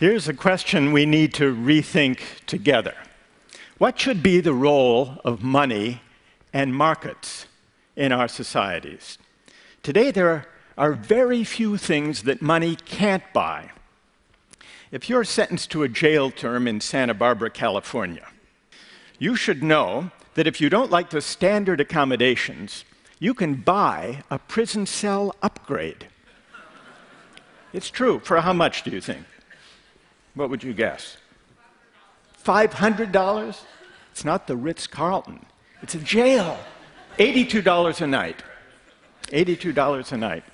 Here's a question we need to rethink together What should be the role of money and markets in our societies? Today, there are very few things that money can't buy. If you're sentenced to a jail term in Santa Barbara, California, you should know that if you don't like the standard accommodations, you can buy a prison cell upgrade. It's true. For how much do you think? What would you guess? $500? It's not the Ritz Carlton, it's a jail. $82 a night. $82 a night.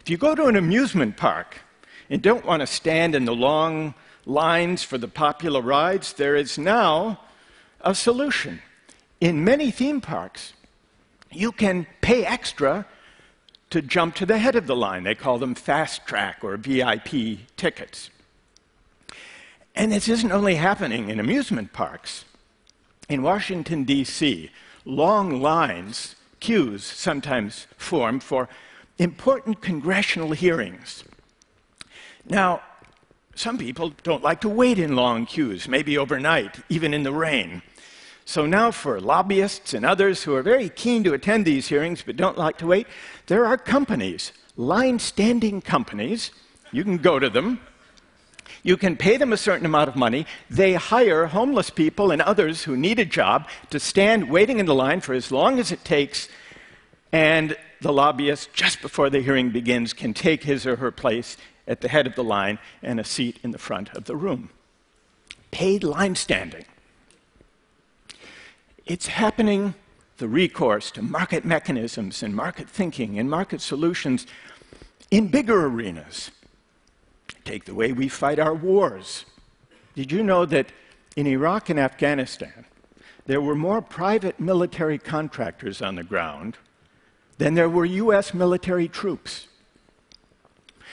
If you go to an amusement park and don't want to stand in the long lines for the popular rides, there is now a solution. In many theme parks, you can pay extra to jump to the head of the line. They call them fast track or VIP tickets. And this isn't only happening in amusement parks. In Washington, D.C., long lines, queues sometimes form for important congressional hearings. Now, some people don't like to wait in long queues, maybe overnight, even in the rain. So now, for lobbyists and others who are very keen to attend these hearings but don't like to wait, there are companies, line standing companies. You can go to them. You can pay them a certain amount of money. They hire homeless people and others who need a job to stand waiting in the line for as long as it takes. And the lobbyist, just before the hearing begins, can take his or her place at the head of the line and a seat in the front of the room. Paid line standing. It's happening, the recourse to market mechanisms and market thinking and market solutions in bigger arenas. Take the way we fight our wars. Did you know that in Iraq and Afghanistan, there were more private military contractors on the ground than there were US military troops?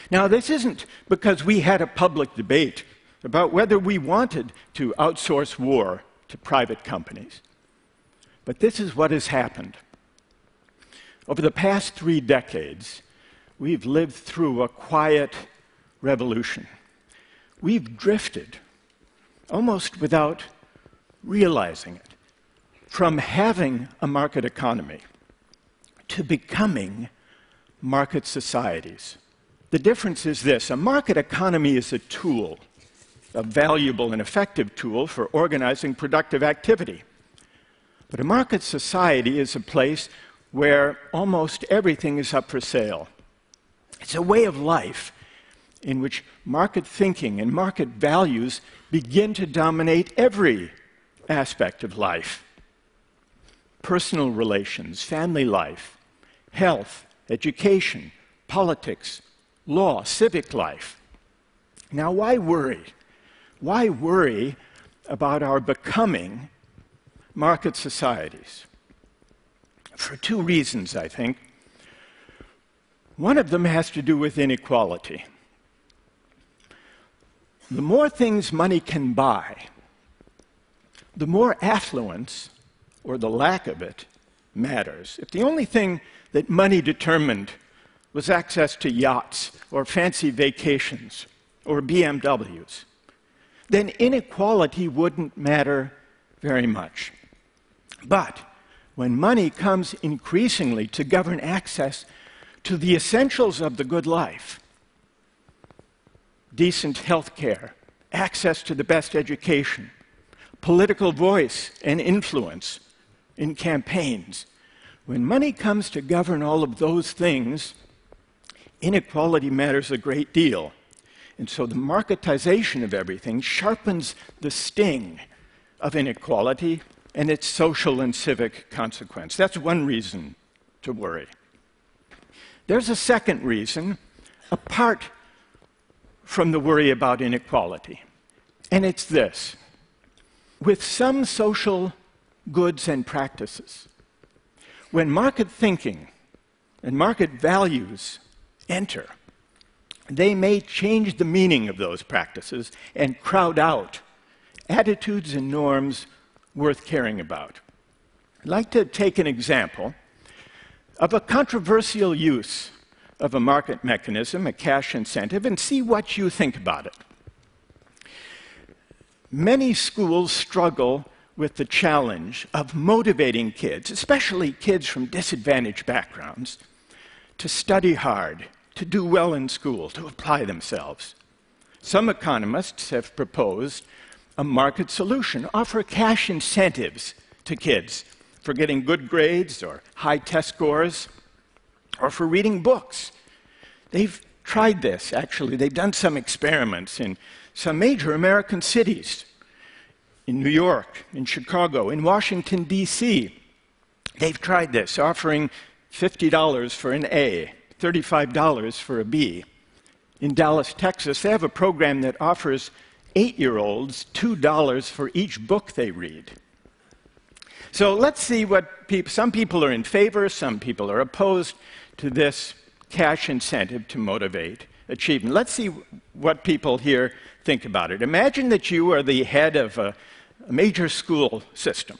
Now, this isn't because we had a public debate about whether we wanted to outsource war to private companies. But this is what has happened. Over the past three decades, we've lived through a quiet revolution. We've drifted, almost without realizing it, from having a market economy to becoming market societies. The difference is this a market economy is a tool, a valuable and effective tool for organizing productive activity. But a market society is a place where almost everything is up for sale. It's a way of life in which market thinking and market values begin to dominate every aspect of life personal relations, family life, health, education, politics, law, civic life. Now, why worry? Why worry about our becoming market societies? For two reasons, I think. One of them has to do with inequality. The more things money can buy, the more affluence, or the lack of it, matters. If the only thing that money determined was access to yachts or fancy vacations or BMWs, then inequality wouldn't matter very much. But when money comes increasingly to govern access to the essentials of the good life, decent health care, access to the best education, political voice and influence in campaigns, when money comes to govern all of those things, inequality matters a great deal. And so the marketization of everything sharpens the sting of inequality and its social and civic consequence. That's one reason to worry. There's a second reason, apart from the worry about inequality, and it's this. With some social goods and practices, when market thinking and market values enter, they may change the meaning of those practices and crowd out attitudes and norms worth caring about. I'd like to take an example of a controversial use of a market mechanism, a cash incentive, and see what you think about it. many schools struggle with the challenge of motivating kids, especially kids from disadvantaged backgrounds, to study hard, to do well in school, to apply themselves. Some economists have proposed a market solution, offer cash incentives to kids for getting good grades or high test scores or for reading books. They've tried this, actually. They've done some experiments in some major American cities in New York, in Chicago, in Washington, D.C. They've tried this, offering $50 for an A, $35 for a B. In Dallas, Texas, they have a program that offers eight year olds $2 for each book they read. So let's see what people, some people are in favor, some people are opposed to this cash incentive to motivate achievement. Let's see what people here think about it. Imagine that you are the head of a, a major school system,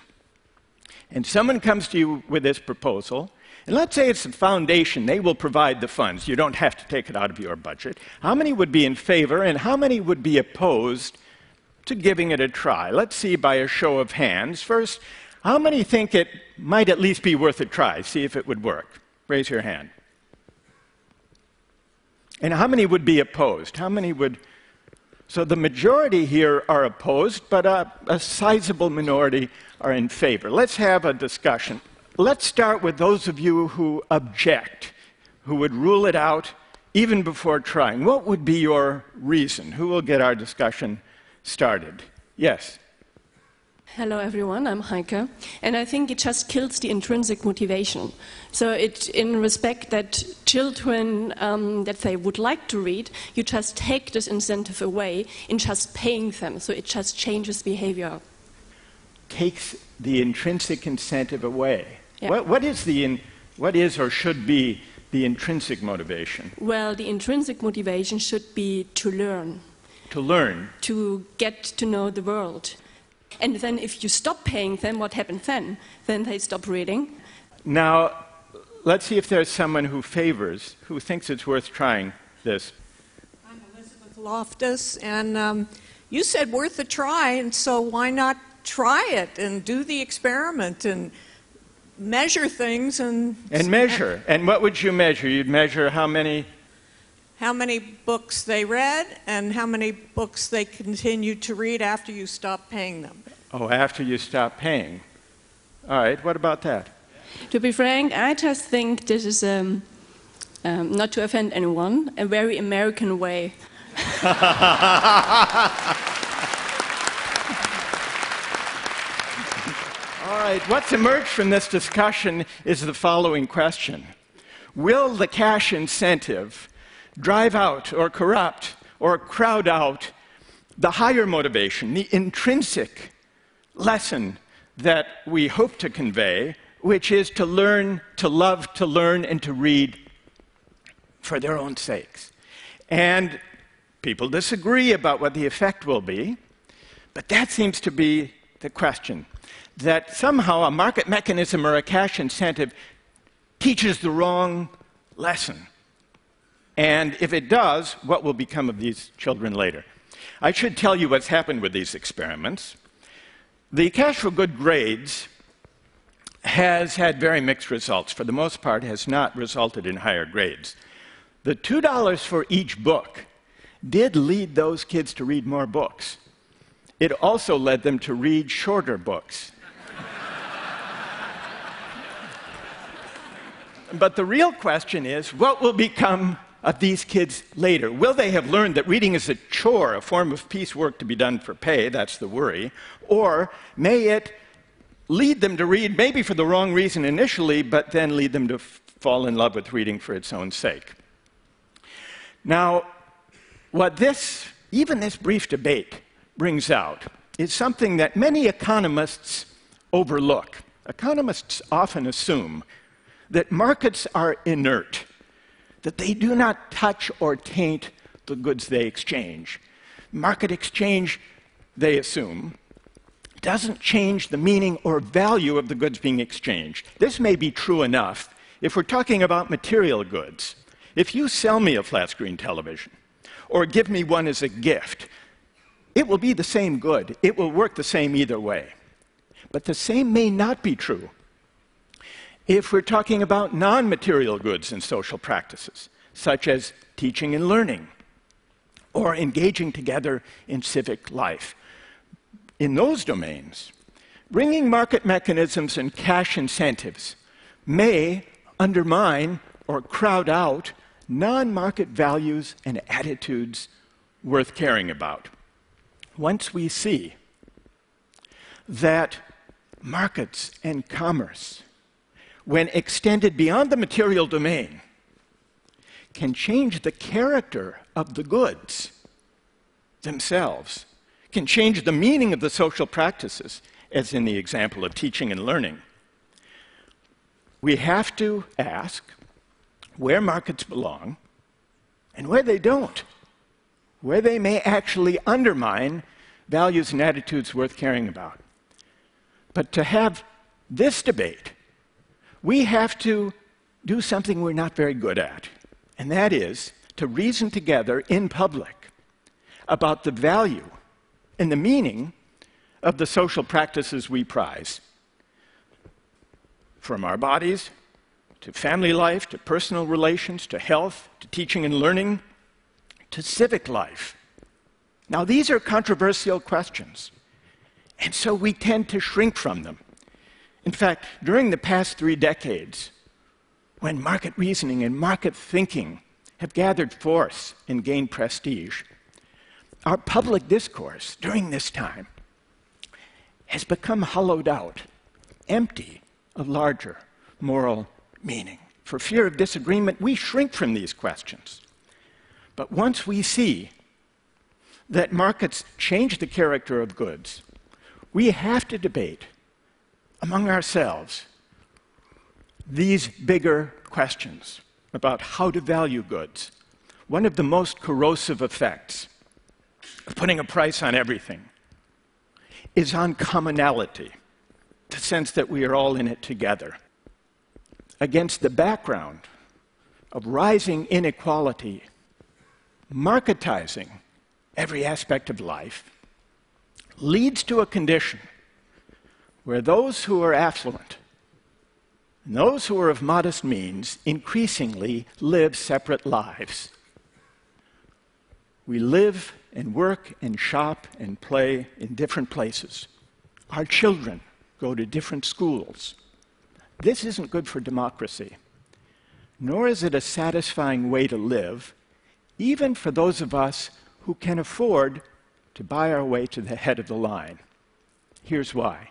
and someone comes to you with this proposal. And let's say it's the foundation, they will provide the funds. You don't have to take it out of your budget. How many would be in favor and how many would be opposed to giving it a try? Let's see by a show of hands. First, how many think it might at least be worth a try? See if it would work. Raise your hand. And how many would be opposed? How many would. So the majority here are opposed, but a, a sizable minority are in favor. Let's have a discussion. Let's start with those of you who object, who would rule it out even before trying. What would be your reason? Who will get our discussion started? Yes. Hello, everyone. I'm Heike, and I think it just kills the intrinsic motivation. So, it, in respect that children um, that they would like to read, you just take this incentive away in just paying them. So it just changes behavior. Takes the intrinsic incentive away. Yeah. What, what is the in, what is or should be the intrinsic motivation? Well, the intrinsic motivation should be to learn. To learn. To get to know the world. And then if you stop paying them, what happens then? Then they stop reading. Now, let's see if there's someone who favors, who thinks it's worth trying this. I'm Elizabeth Loftus, and um, you said worth a try, and so why not try it and do the experiment and measure things and and measure. And what would you measure? You'd measure how many how many books they read and how many books they continued to read after you stopped paying them. Oh, after you stop paying. All right, what about that? To be frank, I just think this is, um, um, not to offend anyone, a very American way. All right, what's emerged from this discussion is the following question Will the cash incentive drive out or corrupt or crowd out the higher motivation, the intrinsic lesson that we hope to convey, which is to learn, to love, to learn, and to read for their own sakes. And people disagree about what the effect will be, but that seems to be the question. That somehow a market mechanism or a cash incentive teaches the wrong lesson. And if it does, what will become of these children later? I should tell you what's happened with these experiments. The Cash for Good Grades has had very mixed results. For the most part, has not resulted in higher grades. The $2 for each book did lead those kids to read more books. It also led them to read shorter books. but the real question is what will become of these kids later? Will they have learned that reading is a chore, a form of piecework to be done for pay? That's the worry. Or may it lead them to read, maybe for the wrong reason initially, but then lead them to fall in love with reading for its own sake? Now, what this, even this brief debate, brings out is something that many economists overlook. Economists often assume that markets are inert that they do not touch or taint the goods they exchange. Market exchange, they assume, doesn't change the meaning or value of the goods being exchanged. This may be true enough if we're talking about material goods. If you sell me a flat screen television or give me one as a gift, it will be the same good. It will work the same either way. But the same may not be true if we're talking about non material goods and social practices, such as teaching and learning or engaging together in civic life. In those domains, bringing market mechanisms and cash incentives may undermine or crowd out non market values and attitudes worth caring about. Once we see that markets and commerce, when extended beyond the material domain, can change the character of the goods themselves, can change the meaning of the social practices, as in the example of teaching and learning. We have to ask where markets belong and where they don't, where they may actually undermine values and attitudes worth caring about. But to have this debate, we have to do something we're not very good at, and that is to reason together in public about the value and the meaning of the social practices we prize. From our bodies to family life, to personal relations, to health, to teaching and learning, to civic life. Now, these are controversial questions, and so we tend to shrink from them. In fact, during the past three decades, when market reasoning and market thinking have gathered force and gained prestige, our public discourse during this time has become hollowed out, empty of larger moral meaning. For fear of disagreement, we shrink from these questions. But once we see that markets change the character of goods, we have to debate among ourselves these bigger questions about how to value goods. One of the most corrosive effects of putting a price on everything is on commonality, the sense that we are all in it together against the background of rising inequality, marketizing every aspect of life, leads to a condition where those who are affluent and those who are of modest means increasingly live separate lives. We live and work and shop and play in different places. Our children go to different schools. This isn't good for democracy, nor is it a satisfying way to live, even for those of us who can afford to buy our way to the head of the line. Here's why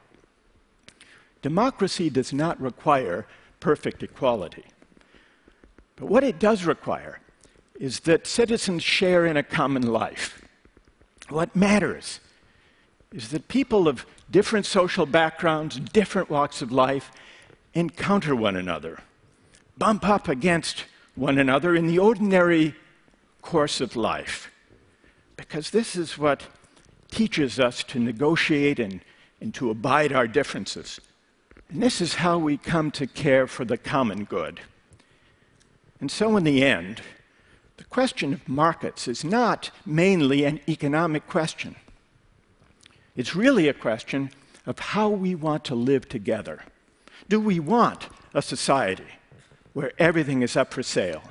democracy does not require perfect equality. But what it does require is that citizens share in a common life. What matters is that people of different social backgrounds, different walks of life, encounter one another, bump up against one another in the ordinary course of life. Because this is what teaches us to negotiate and, and to abide our differences. And this is how we come to care for the common good. And so, in the end, the question of markets is not mainly an economic question. It's really a question of how we want to live together. Do we want a society where everything is up for sale?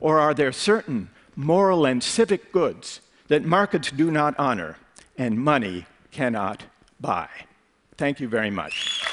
Or are there certain moral and civic goods that markets do not honor and money cannot buy? Thank you very much.